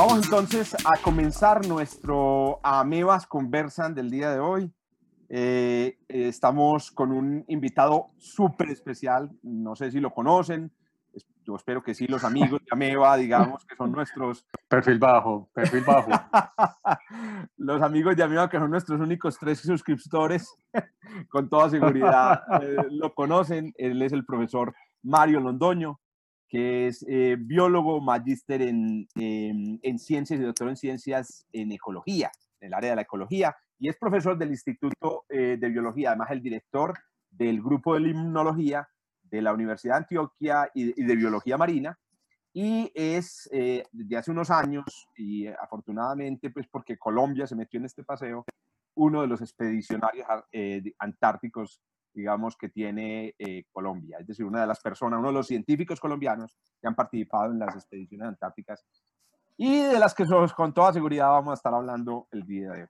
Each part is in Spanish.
Vamos entonces a comenzar nuestro Amebas Conversan del día de hoy. Eh, estamos con un invitado súper especial, no sé si lo conocen, yo espero que sí, los amigos de Ameba, digamos, que son nuestros... Perfil bajo, perfil bajo. los amigos de Ameba, que son nuestros únicos tres suscriptores, con toda seguridad eh, lo conocen. Él es el profesor Mario Londoño, que es eh, biólogo, magíster en, en, ciencias y doctor en ciencias en ecología, en el área de la ecología, y es profesor del Instituto eh, de Biología, además el director del grupo de limnología de la Universidad de Antioquia y, de Biología Marina, y es eh, desde hace unos años, y afortunadamente, pues porque Colombia se metió en este paseo, uno de los expedicionarios antárticos digamos, que tiene eh, Colombia. Es decir, una de las personas, uno de los científicos colombianos que han participado en las expediciones antárticas y de las que con toda seguridad vamos a estar hablando el día de hoy.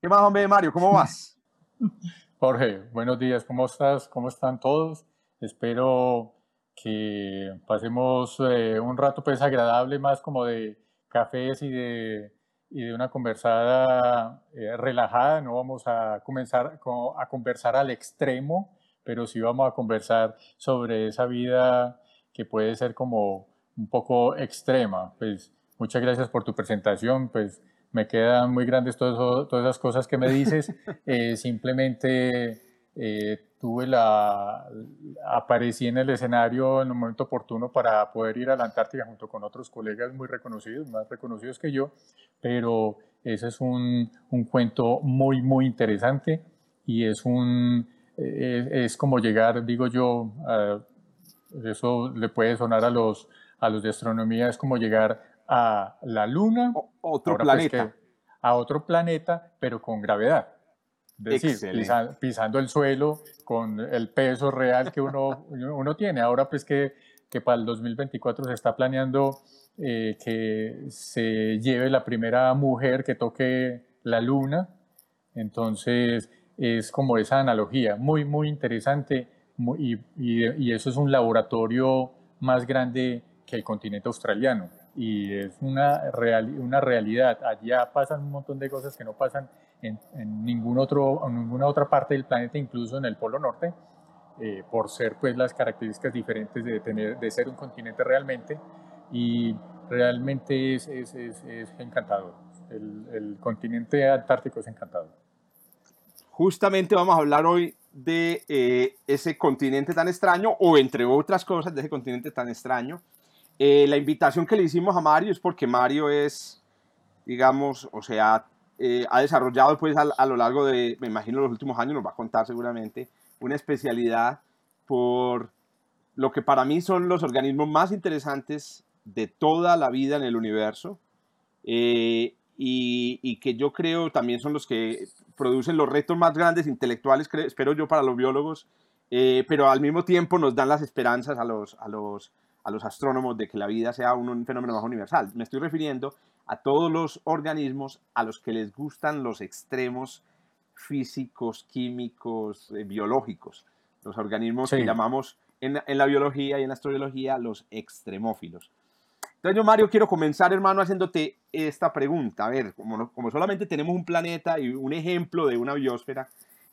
¿Qué más, hombre, Mario? ¿Cómo vas? Jorge, buenos días. ¿Cómo estás? ¿Cómo están todos? Espero que pasemos eh, un rato pues agradable más como de cafés y de y de una conversada eh, relajada. No vamos a comenzar a conversar al extremo, pero sí vamos a conversar sobre esa vida que puede ser como un poco extrema. Pues muchas gracias por tu presentación. Pues me quedan muy grandes todas esas cosas que me dices. Eh, simplemente eh, tuve la, aparecí en el escenario en un momento oportuno para poder ir a la Antártida junto con otros colegas muy reconocidos, más reconocidos que yo, pero ese es un, un cuento muy, muy interesante y es un, es, como llegar, digo yo, eso le puede sonar a los, a los de astronomía, es como llegar a la Luna, otro pues planeta. a otro planeta, pero con gravedad decir, pisando el suelo con el peso real que uno, uno tiene. Ahora pues que, que para el 2024 se está planeando eh, que se lleve la primera mujer que toque la luna. Entonces es como esa analogía, muy, muy interesante y, y, eso es un laboratorio más grande que el continente australiano y es una, real, una realidad. Allá pasan un montón de cosas que no pasan en, ningún otro, en ninguna otra parte del planeta, incluso en el Polo Norte, eh, por ser pues las características diferentes de, tener, de ser un continente realmente. Y realmente es, es, es, es encantador. El, el, continente antártico es encantador. Justamente vamos a hablar hoy de eh, ese continente tan extraño, o entre otras cosas, de ese continente tan extraño. Eh, la invitación que le hicimos a Mario es porque Mario es, digamos, o sea, eh, ha desarrollado pues a, lo largo de, me imagino, los últimos años, nos va a contar seguramente, una especialidad por lo que para mí son los organismos más interesantes de toda la vida en el universo eh, y, que yo creo también son los que producen los retos más grandes intelectuales, espero yo, para los biólogos, eh, pero al mismo tiempo nos dan las esperanzas a los, a los, a los astrónomos de que la vida sea un fenómeno más universal. Me estoy refiriendo a todos los organismos a los que les gustan los extremos físicos, químicos, eh, biológicos. Los organismos que llamamos en, en, la biología y en la astrobiología los extremófilos. Entonces yo, Mario, quiero comenzar, hermano, haciéndote esta pregunta. A ver, como, como solamente tenemos un planeta y un ejemplo de una biosfera,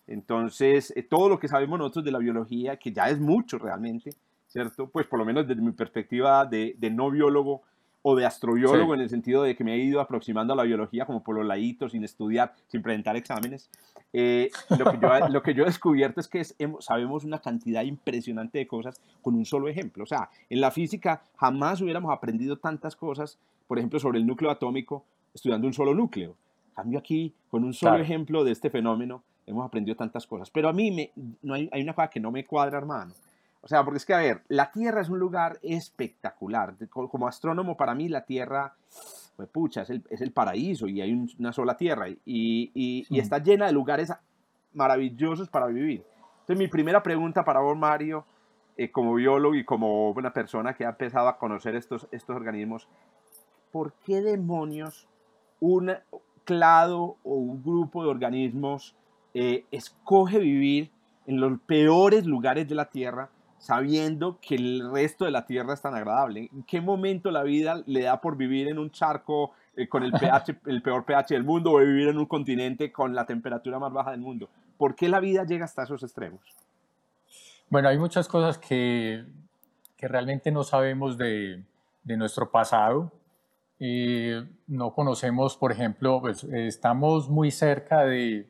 entonces eh, todo lo que sabemos nosotros de la biología, que ya es mucho realmente, ¿cierto? Pues por lo menos desde mi perspectiva de, de no biólogo, o de astrobiólogo en el sentido de que me he ido aproximando a la biología como por los laditos, sin estudiar, sin presentar exámenes. Eh, lo, que yo, lo, que yo, he descubierto es que sabemos una cantidad impresionante de cosas con un solo ejemplo. O sea, en la física jamás hubiéramos aprendido tantas cosas, por ejemplo, sobre el núcleo atómico, estudiando un solo núcleo. cambio aquí, con un solo ejemplo de este fenómeno, hemos aprendido tantas cosas. Pero a mí me, no hay, hay una cosa que no me cuadra, hermano. O sea, porque es que, a ver, la Tierra es un lugar espectacular. Como astrónomo, para mí, la Tierra, pues pucha, es el, es el paraíso y hay una sola Tierra y, y, y, está llena de lugares maravillosos para vivir. Entonces, mi primera pregunta para vos, Mario, eh, como biólogo y como una persona que ha empezado a conocer estos, estos organismos, ¿por qué demonios un clado o un grupo de organismos eh, escoge vivir en los peores lugares de la Tierra sabiendo que el resto de la Tierra es tan agradable? ¿En qué momento la vida le da por vivir en un charco eh, con el, pH, el peor pH del mundo o vivir en un continente con la temperatura más baja del mundo? ¿Por qué la vida llega hasta esos extremos? Bueno, hay muchas cosas que, que realmente no sabemos de, de nuestro pasado. Eh, no conocemos, por ejemplo, pues, estamos muy cerca de,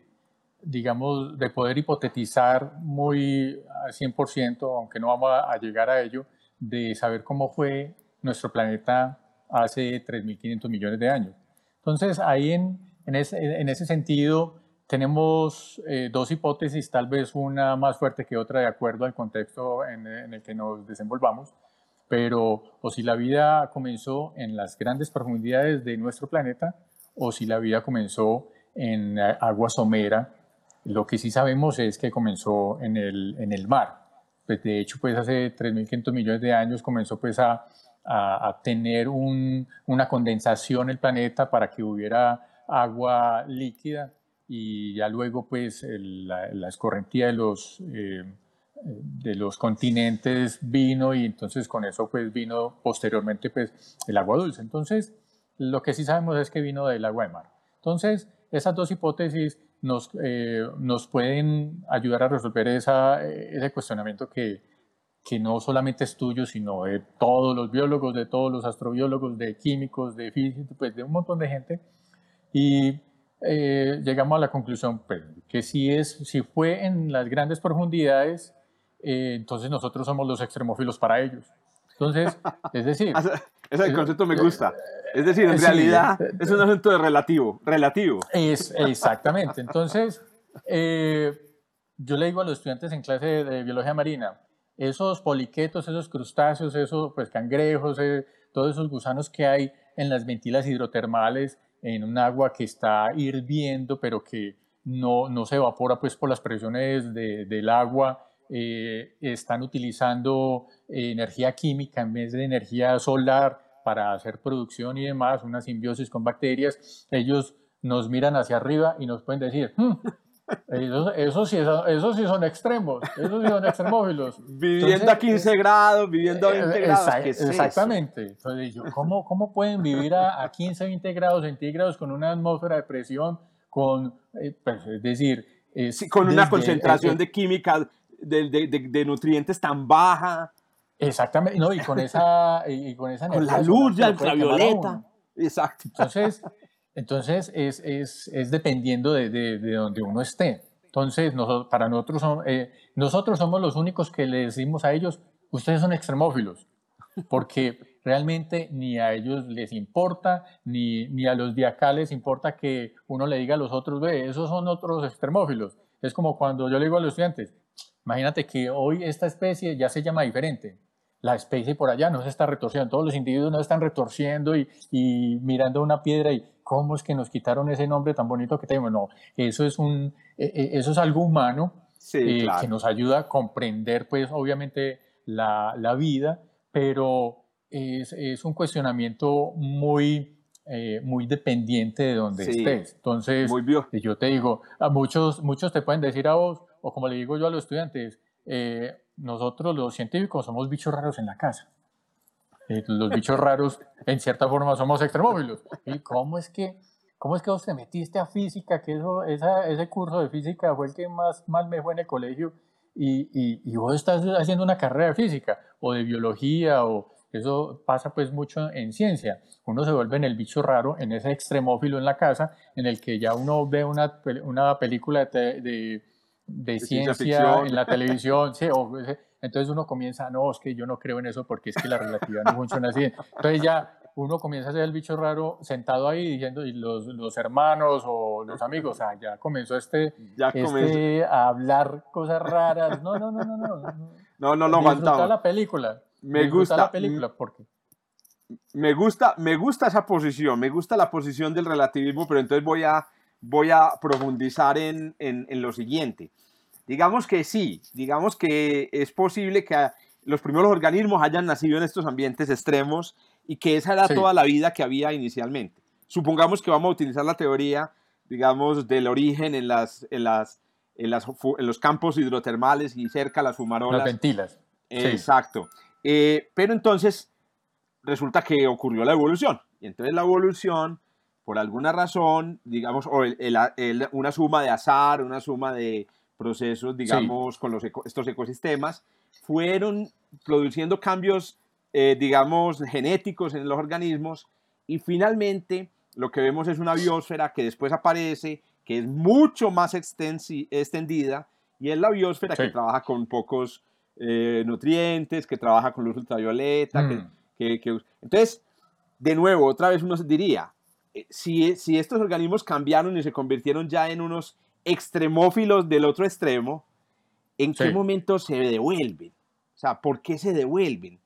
digamos, de poder hipotetizar muy al 100%, aunque no vamos a, llegar a ello, de saber cómo fue nuestro planeta hace 3.500 millones de años. Entonces, ahí en, en, ese, en ese, sentido tenemos eh, dos hipótesis, tal vez una más fuerte que otra de acuerdo al contexto en, el que nos desenvolvamos, pero o si la vida comenzó en las grandes profundidades de nuestro planeta o si la vida comenzó en eh, agua somera lo que sí sabemos es que comenzó en el, en el mar. Pues de hecho, pues hace 3.500 millones de años comenzó pues a, a, tener un, una condensación el planeta para que hubiera agua líquida y ya luego pues la, la, escorrentía de los, eh, de los continentes vino y entonces con eso pues vino posteriormente pues el agua dulce. Entonces lo que sí sabemos es que vino del agua de mar. Entonces esas dos hipótesis nos, eh, nos pueden ayudar a resolver esa, ese cuestionamiento que, que no solamente es tuyo, sino de todos los biólogos, de todos los astrobiólogos, de químicos, de físicos, pues de un montón de gente. Y eh, llegamos a la conclusión pues, que si, es, si fue en las grandes profundidades, eh, entonces nosotros somos los extremófilos para ellos. Entonces, es decir... Ese concepto me gusta. Es decir, en realidad es un asunto de relativo, relativo. Es, exactamente. Entonces, eh, yo le digo a los estudiantes en clase de, biología marina, esos poliquetos, esos crustáceos, esos pues, cangrejos, eh, todos esos gusanos que hay en las ventilas hidrotermales, en un agua que está hirviendo, pero que no, no se evapora pues, por las presiones de, del agua, eh, están utilizando energía química en vez de energía solar para hacer producción y demás, una simbiosis con bacterias, ellos nos miran hacia arriba y nos pueden decir, hmm, esos, sí, sí, son extremos, esos sí son extremófilos. Viviendo a 15 grados, viviendo a 20 eh, grados. exactamente. Entonces, ¿cómo, ¿cómo, pueden vivir a, a, 15, 20 grados centígrados con una atmósfera de presión, con, eh, pues, es decir... con una concentración de química, de, de, de, nutrientes tan baja. Exactamente, no, y con esa, y con esa Con la luz ya ultravioleta. Exacto. Entonces, entonces es, es, es dependiendo de, de, de, donde uno esté. Entonces, nosotros, para nosotros, eh, nosotros somos los únicos que le decimos a ellos, ustedes son extremófilos, porque realmente ni a ellos les importa, ni, ni a los diacales importa que uno le diga a los otros, ve, esos son otros extremófilos. Es como cuando yo le digo a los estudiantes, imagínate que hoy esta especie ya se llama diferente, la especie por allá no se está retorciendo, todos los individuos no están retorciendo y, y mirando una piedra y cómo es que nos quitaron ese nombre tan bonito que tenemos. No, eso es, un, e, e, eso es algo humano eh, que nos ayuda a comprender, pues, obviamente, la, la vida, pero es, es, un cuestionamiento muy, eh, muy dependiente de donde estés. Entonces, yo te digo, a muchos, muchos te pueden decir a vos, o como le digo yo a los estudiantes, eh, nosotros los científicos somos bichos raros en la casa. Eh, los bichos raros, en cierta forma, somos extremófilos. ¿Y cómo es que, cómo es que vos te metiste a física? Que eso, esa, ese curso de física fue el que más mal me fue en el colegio y, y, y, vos estás haciendo una carrera de física o de biología o eso pasa pues mucho en ciencia. Uno se vuelve en el bicho raro, en ese extremófilo en la casa, en el que ya uno ve una, una película de de, ciencia en la televisión, sí, entonces uno comienza, no, es que yo no creo en eso porque es que la relatividad no funciona así. Entonces ya uno comienza a ser el bicho raro sentado ahí diciendo, y los, los hermanos o los amigos, ah, ya comenzó este, ya este a hablar cosas raras. No, no, no, no, no. No, no, no aguantamos. la película. Me gusta la película porque me gusta, me gusta esa posición, me gusta la posición del relativismo, pero entonces voy a, voy a profundizar en, en, en lo siguiente. Digamos que sí, digamos que es posible que los primeros organismos hayan nacido en estos ambientes extremos y que esa era toda la vida que había inicialmente. Supongamos que vamos a utilizar la teoría, digamos, del origen en, las, en, las, en, las, en los campos hidrotermales y cerca las fumarolas. Las ventilas. Exacto. Eh, pero entonces resulta que ocurrió la evolución. Y entonces la evolución, por alguna razón, digamos, o una suma de azar, una suma de procesos, digamos, con los estos ecosistemas, fueron produciendo cambios, eh, digamos, genéticos en los organismos y finalmente lo que vemos es una biosfera que después aparece, que es mucho más extendida y es la biosfera que trabaja con pocos eh, nutrientes, que trabaja con luz ultravioleta, mm. Entonces, de nuevo, otra vez uno diría, si, si estos organismos cambiaron y se convirtieron ya en unos extremófilos del otro extremo, ¿en qué momento se devuelven? O sea, ¿por qué se devuelven?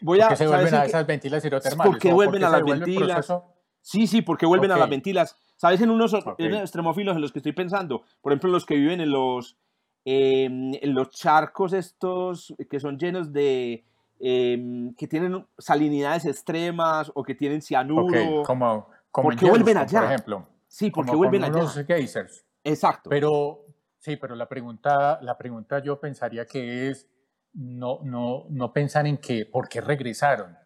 Voy a, ¿Por qué se vuelven a esas ventilas hidrotermales? ¿Por qué vuelven a las ventilas? Sí, sí, porque vuelven a las ventilas. ¿Sabes en unos extremófilos en los que estoy pensando? Por ejemplo, los que viven en los, em, en los charcos estos que son llenos de, Em, que tienen salinidades extremas o que tienen cianuro. como, como ¿Por qué vuelven allá? Por ejemplo. Sí, porque vuelven allá. Los geysers. Exacto. Pero, sí, pero la pregunta, la pregunta yo pensaría que es, no, no, no pensar en que, ¿por qué regresaron?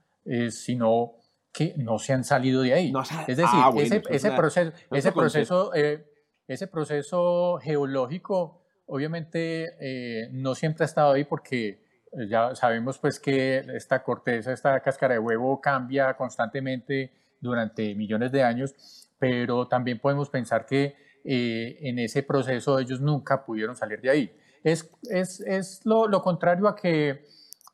sino que no se han salido de ahí. es decir, ah, ese, ese, proceso, ese, proceso, eh, ese proceso geológico obviamente eh, no siempre ha estado ahí porque eh, ya sabemos pues que esta corteza, esta cáscara de huevo cambia constantemente durante millones de años, pero también podemos pensar que eh, en ese proceso ellos nunca pudieron salir de ahí. Es, es, es lo, lo, contrario a que,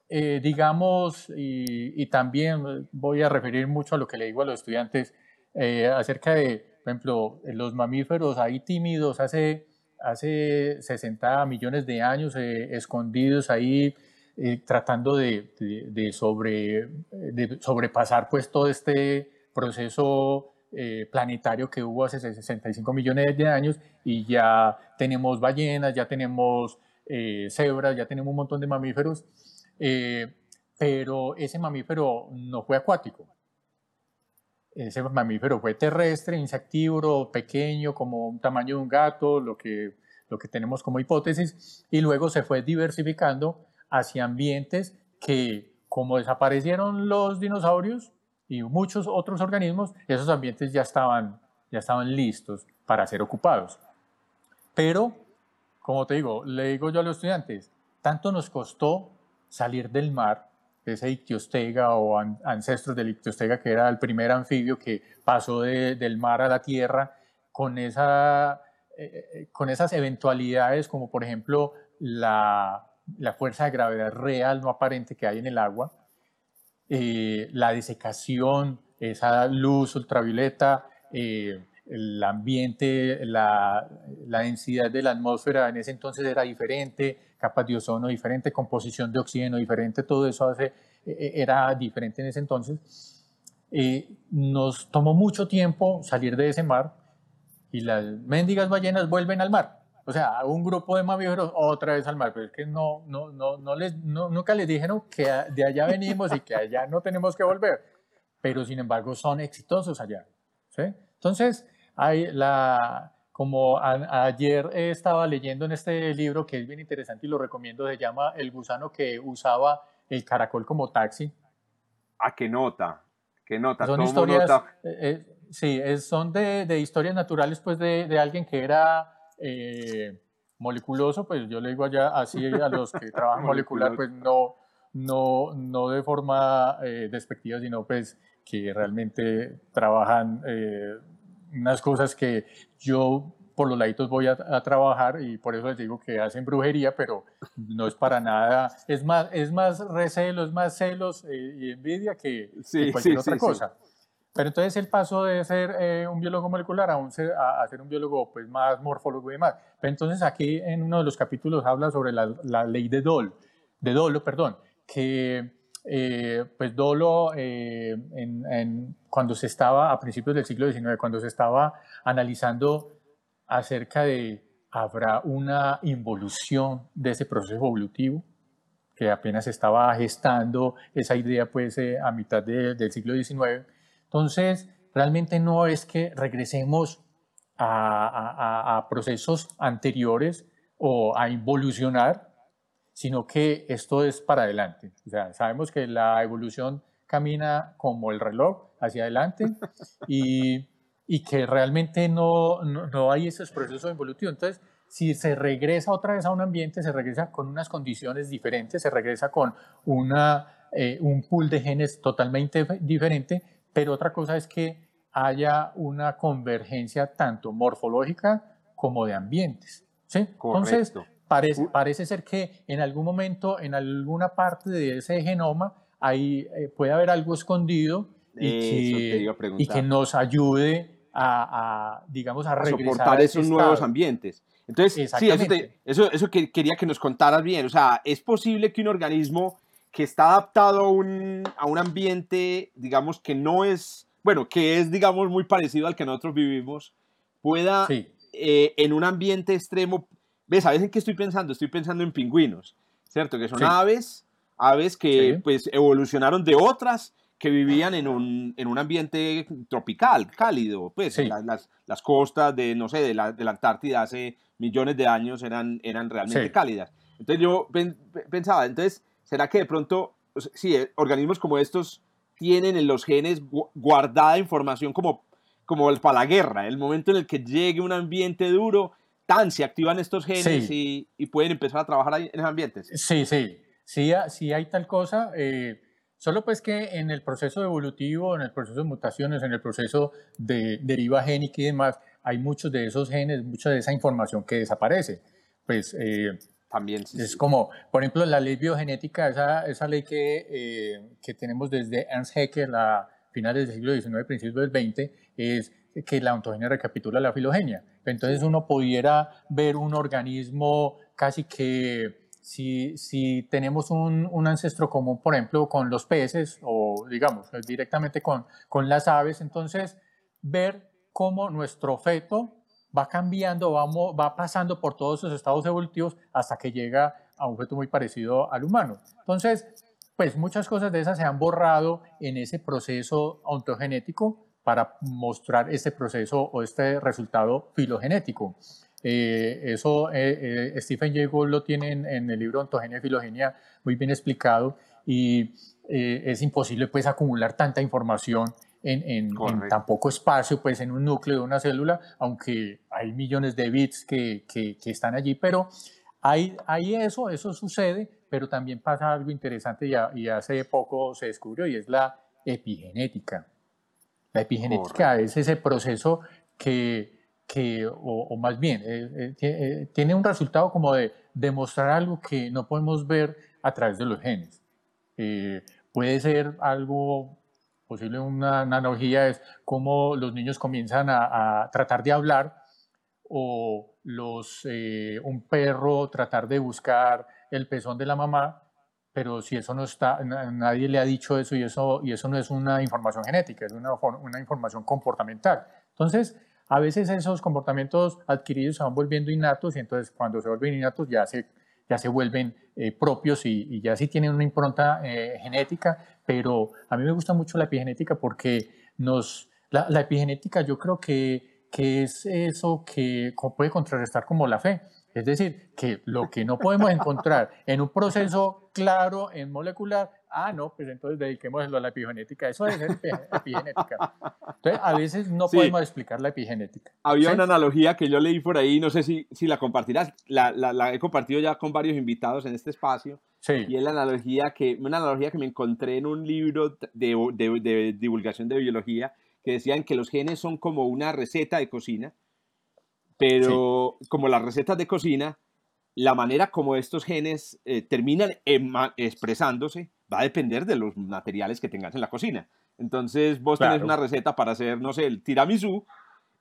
eh, digamos, y, y, también voy a referir mucho a lo que le digo a los estudiantes acerca de, por ejemplo, los mamíferos ahí tímidos hace, hace 60 millones de años, escondidos ahí eh, tratando de, de, sobre, de, sobrepasar pues todo este proceso eh, planetario que hubo hace 65 millones de años y ya tenemos ballenas, ya tenemos eh, cebras, ya tenemos un montón de mamíferos, pero ese mamífero no fue acuático. Ese mamífero fue terrestre, insectívoro, pequeño, como un tamaño de un gato, lo que, lo que tenemos como hipótesis, y luego se fue diversificando hacia ambientes que, como desaparecieron los dinosaurios y muchos otros organismos, esos ambientes ya estaban, ya estaban listos para ser ocupados. Pero, como te digo, le digo yo a los estudiantes, tanto nos costó salir del mar, ese ictiostega o ancestros del ictiostega, que era el primer anfibio que pasó del mar a la tierra, con, esa, eh, eh, con esas eventualidades como por ejemplo la la fuerza de gravedad real, no aparente que hay en el agua, eh, la desecación, esa luz ultravioleta, eh, el ambiente, la, densidad de la atmósfera en ese entonces era diferente, capas de ozono diferente, composición de oxígeno diferente, todo eso hace, e, e, era diferente en ese entonces. Eh, nos tomó mucho tiempo salir de ese mar y las mendigas ballenas vuelven al mar. O sea, un grupo de mamíferos otra vez al mar, pero es que no, no, no, no les, nunca les dijeron que de allá venimos y que allá no tenemos que volver, pero sin embargo son exitosos allá. ¿sí? Entonces, hay la, como ayer estaba leyendo en este libro que es bien interesante y lo recomiendo, se llama El gusano que usaba el caracol como taxi. Ah, qué nota, qué nota. Son historias, eh, eh, sí, son de, de, historias naturales pues de, de alguien que era eh, moleculoso, pues yo le digo allá así a los que trabajan molecular, pues no, no, no de forma eh, despectiva, sino pues que realmente trabajan eh, unas cosas que yo por los laditos voy a, trabajar y por eso les digo que hacen brujería, pero no es para nada, es más, es más recelo, es más celos y envidia que, cualquier otra cosa. Pero entonces el paso de ser eh, un biólogo molecular a, un ser, a, ser un biólogo pues, más morfólogo y demás. Pero entonces aquí en uno de los capítulos habla sobre la, la ley de Dole. de dolo, perdón, que eh, pues dolo cuando se estaba a principios del siglo XIX, cuando se estaba analizando acerca de habrá una involución de ese proceso evolutivo que apenas estaba gestando esa idea pues a mitad del siglo XIX. Entonces, realmente no es que regresemos a, procesos anteriores o a involucionar, sino que esto es para adelante. O sea, sabemos que la evolución camina como el reloj hacia adelante y, y que realmente no, no, hay esos procesos evolutivos. Entonces, si se regresa otra vez a un ambiente, se regresa con unas condiciones diferentes, se regresa con una, eh, un pool de genes totalmente diferente, pero otra cosa es que haya una convergencia tanto morfológica como de ambientes. ¿sí? Entonces, parece, parece ser que en algún momento, en alguna parte de ese genoma, ahí eh, puede haber algo escondido y que, y que, nos ayude a, digamos, a, a soportar esos nuevos ambientes. Entonces, sí, eso, eso, eso, que quería que nos contaras bien. O sea, es posible que un organismo que está adaptado a un, a un ambiente, digamos, que no es bueno, que es, digamos, muy parecido al que nosotros vivimos, pueda eh, en un ambiente extremo, ¿ves? ¿Sabes en qué estoy pensando? Estoy pensando en pingüinos, ¿cierto? Que son aves, aves que pues evolucionaron de otras que vivían en un, en un ambiente tropical, cálido, pues las, las, costas de, no sé, de la, de la, Antártida hace millones de años eran, eran realmente cálidas. Entonces yo pensaba, entonces, ¿será que de pronto, sí, eh, organismos como estos tienen en los genes guardada información como, como para la guerra. El momento en el que llegue un ambiente duro, tan se activan estos genes y, y, pueden empezar a trabajar en esos ambientes. Sí, sí, sí, sí hay tal cosa. Eh, solo pues que en el proceso evolutivo, en el proceso de mutaciones, en el proceso de deriva génica y demás, hay muchos de esos genes, mucha de esa información que desaparece. Pues eh, también. es como, por ejemplo, la ley biogenética, esa, esa ley que, eh, que tenemos desde Ernst Haeckel a finales del siglo XIX, principios del XX, es que la ontogenia recapitula la filogenia. Entonces uno pudiera ver un organismo casi que si, si tenemos un, un, ancestro común, por ejemplo, con los peces o digamos directamente con, con las aves, entonces ver cómo nuestro feto va cambiando, vamos, va pasando por todos esos estados evolutivos hasta que llega a un feto muy parecido al humano. Entonces, pues muchas cosas de esas se han borrado en ese proceso ontogenético para mostrar este proceso o este resultado filogenético. Eh, eso eh, eh, Stephen Jay Gould lo tiene en, el libro Ontogenia y Filogenia muy bien explicado y es imposible pues acumular tanta información en, tan poco espacio, pues en un núcleo de una célula, aunque hay millones de bits que, que, están allí, pero hay, hay, eso, eso sucede, pero también pasa algo interesante y, y, hace poco se descubrió y es la epigenética. La epigenética es ese proceso que, que o, más bien, eh, eh, eh, tiene un resultado como de demostrar algo que no podemos ver a través de los genes. puede ser algo posible una analogía es cómo los niños comienzan a, tratar de hablar o eh, un perro tratar de buscar el pezón de la mamá, pero si eso no está, nadie le ha dicho eso y eso, y eso no es una información genética, es una, una información comportamental. Entonces, a veces esos comportamientos adquiridos se van volviendo innatos y entonces cuando se vuelven innatos ya se, ya se vuelven eh, propios y, ya sí tienen una impronta eh, genética, pero a mí me gusta mucho la epigenética porque nos, la, epigenética yo creo que, que es eso que puede contrarrestar como la fe. Es decir, que lo que no podemos encontrar en un proceso claro, en molecular, ah, no, pues entonces dediquémoslo a la epigenética. Eso es epigenética. Entonces, a veces no podemos explicar la epigenética. Había una analogía que yo leí por ahí, no sé si, si la compartirás, la, la, he compartido ya con varios invitados en este espacio. Sí. Y es la analogía que, una analogía que me encontré en un libro de, de, de divulgación de biología que decían que los genes son como una receta de cocina pero como las recetas de cocina, la manera como estos genes eh, terminan expresándose va a depender de los materiales que tengas en la cocina. Entonces vos tenés una receta para hacer, no sé, el tiramisú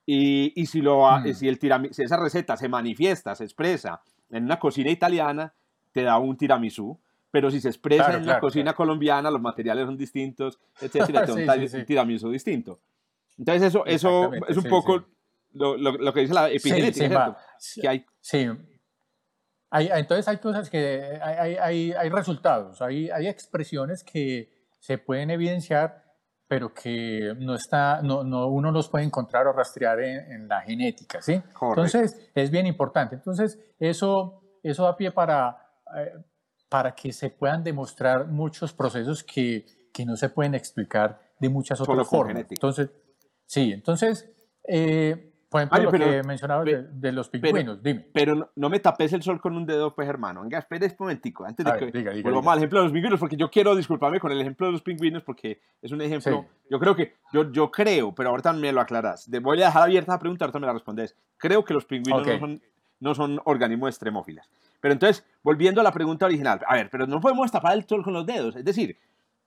y, y si, lo, mm. si, el si esa receta se manifiesta, se expresa en una cocina italiana, te da un tiramisú. pero si se expresa en la cocina colombiana, los materiales son distintos, etcétera, sí, un tiramisu distinto. Entonces eso, eso es un poco lo, lo, que dice la epigenética, que hay... Sí, entonces hay cosas que, hay, hay, hay resultados, hay, hay expresiones que se pueden evidenciar, pero que no está, no, no, uno los puede encontrar o rastrear en, la genética, ¿sí? Entonces es bien importante. Entonces eso, eso da pie para, eh, para que se puedan demostrar muchos procesos que, que no se pueden explicar de muchas otras formas. Entonces, sí, entonces... Eh, por ejemplo, lo que mencionabas de, los pingüinos, pero, dime. Pero no, me tapes el sol con un dedo, pues, hermano. Venga, espere un momentico, antes de que diga, volvamos al ejemplo de los pingüinos, porque yo quiero disculparme con el ejemplo de los pingüinos, porque es un ejemplo, yo creo que, yo, yo creo, pero ahorita me lo aclarás. voy a dejar abierta la pregunta, ahorita me la respondes. Creo que los pingüinos no, son, no son organismos extremófilas. Pero entonces, volviendo a la pregunta original, a ver, pero no podemos tapar el sol con los dedos. Es decir,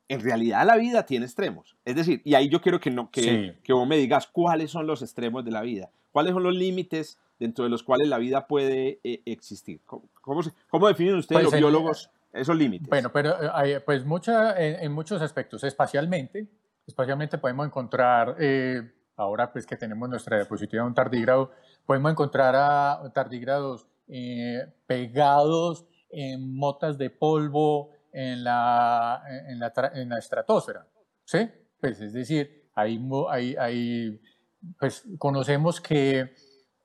en realidad la vida tiene extremos. Es decir, y ahí yo quiero que, no, que, que vos me digas cuáles son los extremos de la vida. ¿Cuáles son los límites dentro de los cuales la vida puede eh, existir? ¿Cómo, cómo, definen ustedes pues los biólogos esos límites? Bueno, pero eh, hay, pues mucha, en, muchos aspectos, espacialmente, espacialmente podemos encontrar, eh, ahora pues que tenemos nuestra diapositiva de un tardígrado, podemos encontrar a tardígrados pegados en motas de polvo en la, en la, en la estratosfera, ¿sí? Pues es decir, hay, hay, pues conocemos que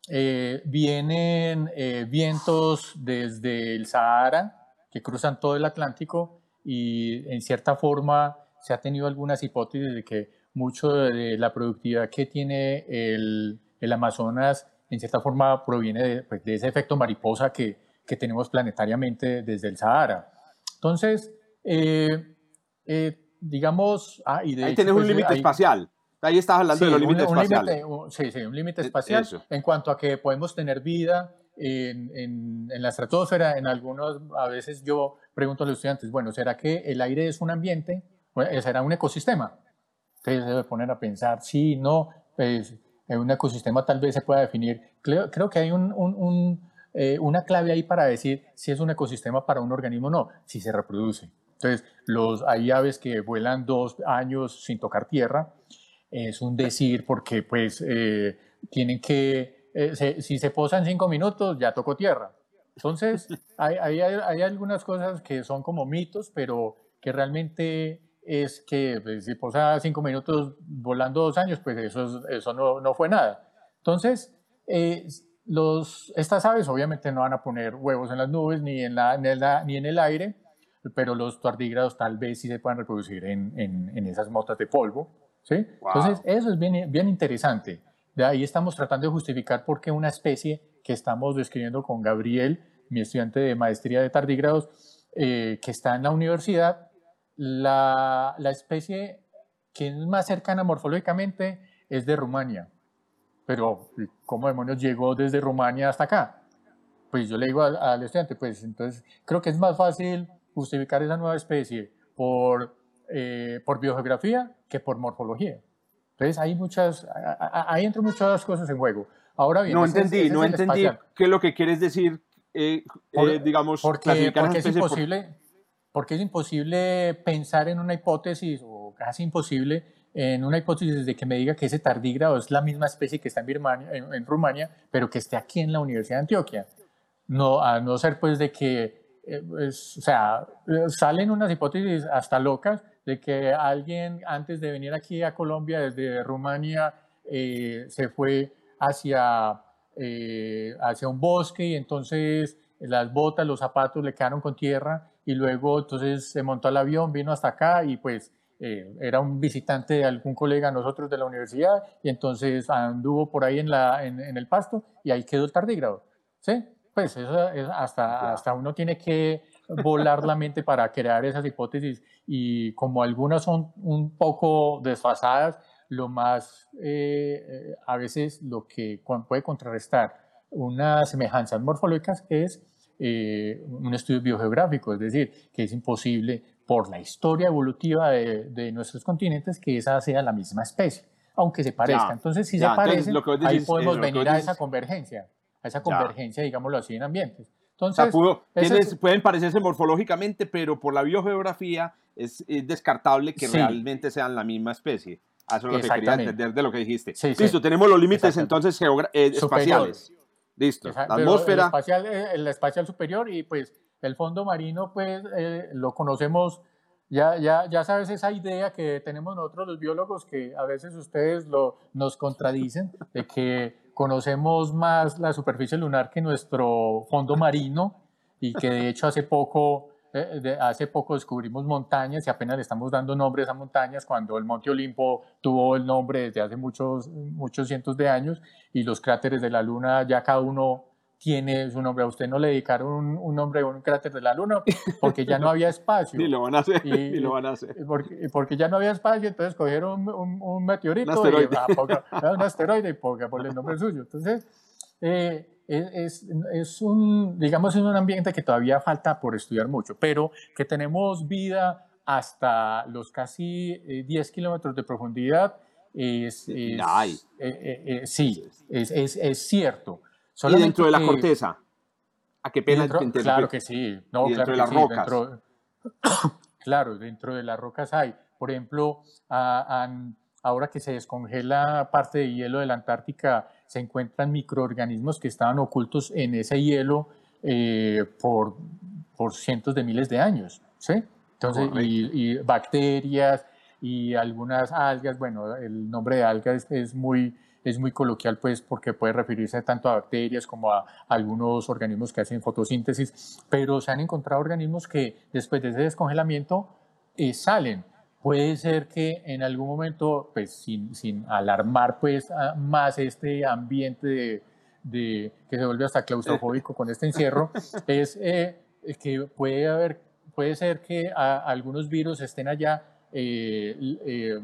eh, vienen eh, vientos desde el Sahara que cruzan todo el Atlántico y en cierta forma se ha tenido algunas hipótesis de que mucho de la productividad que tiene el, el Amazonas en cierta forma proviene de, pues, de ese efecto mariposa que, que, tenemos planetariamente desde el Sahara. Entonces, eh, digamos... Ah, y de Ahí tenemos un pues, límite espacial. Ahí estás hablando de los límites espaciales. sí, sí, un límite e, espacial en cuanto a que podemos tener vida en, en, la estratosfera. En algunos, a veces yo pregunto a los estudiantes, bueno, ¿será que el aire es un ambiente? ¿Será un ecosistema? Entonces se debe poner a pensar, sí, no, pues un ecosistema tal vez se pueda definir. Creo, creo que hay un, un, eh, una clave ahí para decir si es un ecosistema para un organismo o no, si se reproduce. Entonces, los, hay aves que vuelan dos años sin tocar tierra es un decir porque pues eh, tienen que, eh, si se posan cinco minutos ya tocó tierra. Entonces hay, hay, hay, algunas cosas que son como mitos, pero que realmente es que pues, si posa cinco minutos volando dos años, pues eso, eso no, no fue nada. Entonces, eh, los, estas aves obviamente no van a poner huevos en las nubes ni en, la, ni en el aire, pero los tardígrados tal vez sí se puedan reproducir en, en, en esas motas de polvo. ¿sí? Entonces, eso es bien, bien interesante. De ahí estamos tratando de justificar por qué una especie que estamos describiendo con Gabriel, mi estudiante de maestría de tardígrados, eh, que está en la universidad, la, la, especie que es más cercana morfológicamente es de Rumania. Pero, ¿cómo demonios llegó desde Rumania hasta acá? Pues yo le digo al, al estudiante, pues entonces creo que es más fácil justificar esa nueva especie por eh, por biogeografía que por morfología. Entonces hay muchas, hay entre muchas cosas en juego. Ahora bien, no entendí, no entendí qué es lo que quieres decir, eh, eh, digamos, porque, porque es imposible, porque es imposible pensar en una hipótesis o casi imposible en una hipótesis de que me diga que ese tardígrado es la misma especie que está en, en, Rumania, pero que esté aquí en la Universidad de Antioquia. No, a no ser pues de que, pues, o sea, salen unas hipótesis hasta locas de que alguien antes de venir aquí a Colombia desde Rumania eh, se fue hacia, eh, hacia un bosque y entonces las botas, los zapatos le quedaron con tierra y luego entonces se montó al avión, vino hasta acá y pues eh, era un visitante de algún colega de nosotros de la universidad y entonces anduvo por ahí en, la, en, el pasto y ahí quedó el tardígrado. ¿Sí? Pues eso hasta, hasta uno tiene que volar la mente para crear esas hipótesis y como algunas son un poco desfasadas, lo más eh, eh, a veces lo que puede contrarrestar unas semejanzas morfológicas es eh, un estudio biogeográfico, es decir, que es imposible por la historia evolutiva de, nuestros continentes que esa sea la misma especie, aunque se parezca. entonces, si se parecen, ahí podemos venir a esa convergencia, a esa convergencia, digámoslo así, en ambientes. Entonces, pueden parecerse morfológicamente, pero por la biogeografía es, descartable que realmente sean la misma especie. Eso es lo que quería entender de lo que dijiste. Listo, tenemos los límites entonces eh, espaciales. Listo, la atmósfera. El espacial, superior y pues el fondo marino, pues eh, lo conocemos, ya, ya, ya sabes esa idea que tenemos nosotros los biólogos, que a veces ustedes lo, nos contradicen, de que conocemos más la superficie lunar que nuestro fondo marino y que de hecho hace poco eh, hace poco descubrimos montañas y apenas le estamos dando nombres a montañas cuando el Monte Olimpo tuvo el nombre desde hace muchos, muchos cientos de años y los cráteres de la Luna ya cada uno tiene su nombre. A usted no le dedicaron un, nombre a un cráter de la Luna porque ya no había espacio. ni lo van a hacer. Y, lo van a hacer. Porque, porque, ya no había espacio, entonces cogieron un, un, meteorito. Un asteroide. Y, un asteroide y por el nombre suyo. Entonces, eh, es, es, un, digamos, en un ambiente que todavía falta por estudiar mucho, pero que tenemos vida hasta los casi 10 eh, kilómetros de profundidad. Es, es eh, eh, sí, es, es, cierto. ¿Y dentro de la corteza? ¿A qué pena? claro que sí. No, ¿Y dentro de las rocas? claro, dentro de las rocas hay. Por ejemplo, ahora que se descongela parte de hielo de la Antártica, se encuentran microorganismos que estaban ocultos en ese hielo eh, por, por cientos de miles de años, ¿sí? Entonces, y, bacterias y algunas algas, bueno, el nombre de algas es, muy, es muy coloquial, pues, porque puede referirse tanto a bacterias como a, algunos organismos que hacen fotosíntesis, pero se han encontrado organismos que después de ese descongelamiento eh, salen Puede ser que en algún momento, pues sin, sin alarmar pues más este ambiente de, que se vuelve hasta claustrofóbico con este encierro, es eh, que puede haber, puede ser que algunos virus estén allá eh, eh,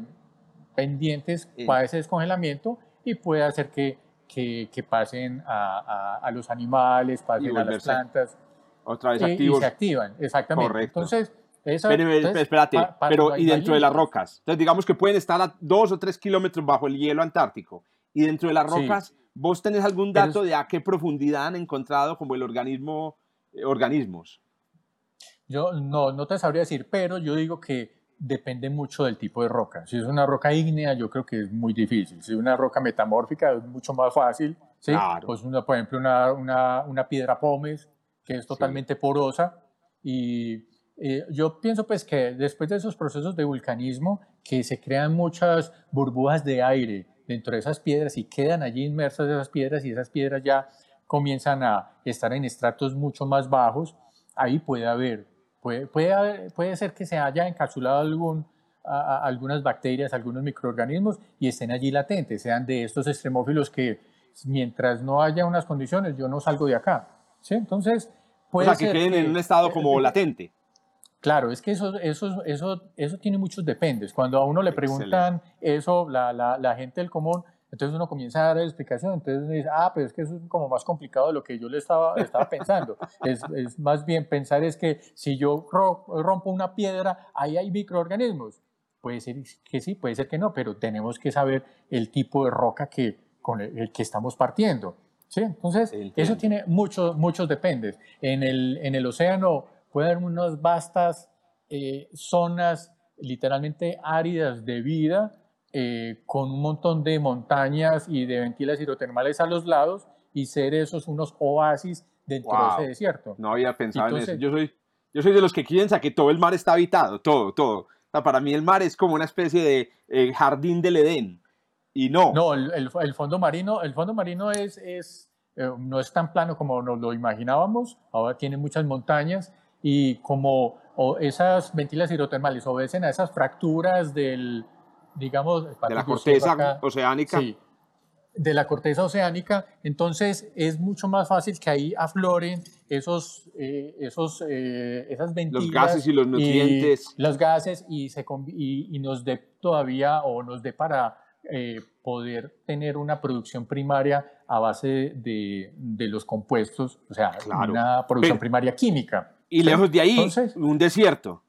pendientes para ese descongelamiento y puede hacer que, que, pasen a, a, los animales, pasen a las plantas. Otra vez activos. Y se activan, exactamente. Correcto. Entonces, pero, espérate, pero y dentro de las rocas. Entonces, digamos que pueden estar a dos o tres kilómetros bajo el hielo antártico. Y dentro de las rocas, ¿vos tenés algún dato de a qué profundidad han encontrado como el organismo, eh, organismos? Yo no, no te sabría decir, pero yo digo que depende mucho del tipo de roca. Si es una roca ígnea, yo creo que es muy difícil. Si es una roca metamórfica, es mucho más fácil. ¿sí? Pues una, por ejemplo, una, una, una piedra pómez, que es totalmente porosa y eh, yo pienso pues que después de esos procesos de vulcanismo, que se crean muchas burbujas de aire dentro de esas piedras y quedan allí inmersas esas piedras y esas piedras ya comienzan a estar en estratos mucho más bajos, ahí puede haber, puede, puede, puede ser que se haya encapsulado algún, algunas bacterias, algunos microorganismos y estén allí latentes, sean de estos extremófilos que mientras no haya unas condiciones yo no salgo de acá. ¿sí? Entonces, puede o sea, que queden en un estado como latente. Claro, es que eso, eso, eso, eso tiene muchos dependes. Cuando a uno le preguntan eso, la, la, la, gente del común, entonces uno comienza a dar explicación, entonces dice, ah, pero es que eso es como más complicado de lo que yo le estaba, estaba pensando. es, es, más bien pensar es que si yo rompo una piedra, ahí hay microorganismos. Puede ser que sí, puede ser que no, pero tenemos que saber el tipo de roca que, con el, que estamos partiendo. ¿sí? Entonces, eso tiene muchos, muchos dependes. En el, en el océano puede haber unas vastas eh, zonas literalmente áridas de vida, eh, con un montón de montañas y de ventilas hidrotermales a los lados y ser esos unos oasis dentro de ese desierto. No había pensado en eso. Yo soy, yo soy de los que piensa que todo el mar está habitado, todo, todo. para mí el mar es como una especie de eh, jardín del Edén. Y no. No, el, el, fondo marino, el fondo marino es, es no es tan plano como nos lo imaginábamos. Ahora tiene muchas montañas y como esas ventilas hidrotermales obedecen a esas fracturas del, digamos, de la corteza oceánica. Sí, de la corteza oceánica, entonces es mucho más fácil que ahí afloren esos, eh, esos, eh, esas ventilas. Los gases y los nutrientes. los gases y, se, y, nos dé todavía o nos dé para eh, poder tener una producción primaria a base de, de los compuestos, o sea, una producción primaria química. Y lejos de ahí, un desierto.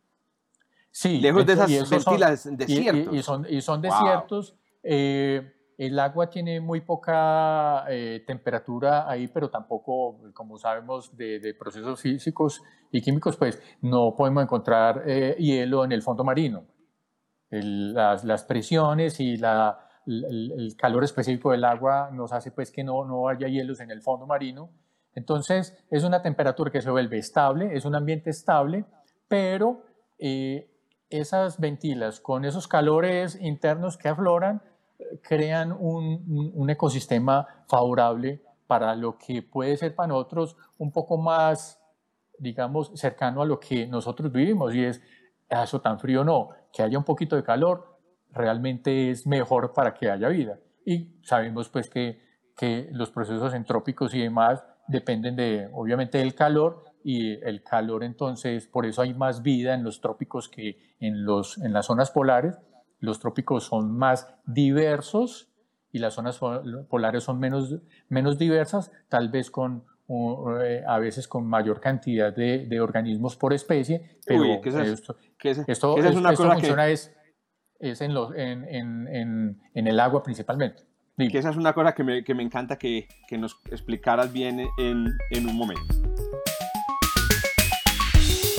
Sí. Lejos de esas ventilas, desiertos. Y, son, y son desiertos. Eh, el agua tiene muy poca eh, temperatura ahí, pero tampoco, como sabemos, de, procesos físicos y químicos, pues no podemos encontrar eh, hielo en el fondo marino. las, presiones y la, el, calor específico del agua nos hace pues que no, no haya hielos en el fondo marino. Entonces es una temperatura que se vuelve estable, es un ambiente estable, pero eh, esas ventilas con esos calores internos que afloran crean un, ecosistema favorable para lo que puede ser para nosotros un poco más, digamos, cercano a lo que nosotros vivimos y es ah, eso tan frío no, que haya un poquito de calor realmente es mejor para que haya vida. Y sabemos pues que, que los procesos entrópicos y demás dependen de, obviamente, del calor y el calor entonces, por eso hay más vida en los trópicos que en, los, en las zonas polares los trópicos son más diversos y las zonas polares son menos, menos diversas, tal vez con eh, a veces con mayor cantidad de, organismos por especie, pero esto, esto, es cosa funciona que... es en, los, en, en, en, el agua principalmente. Que esa es una cosa que me, que me encanta que, que, nos explicaras bien en, en un momento.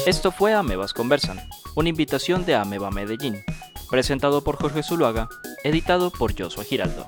Esto fue Amebas Conversan, una invitación de Ameba Medellín presentado por Jorge Zuluaga, editado por Joshua Giraldo.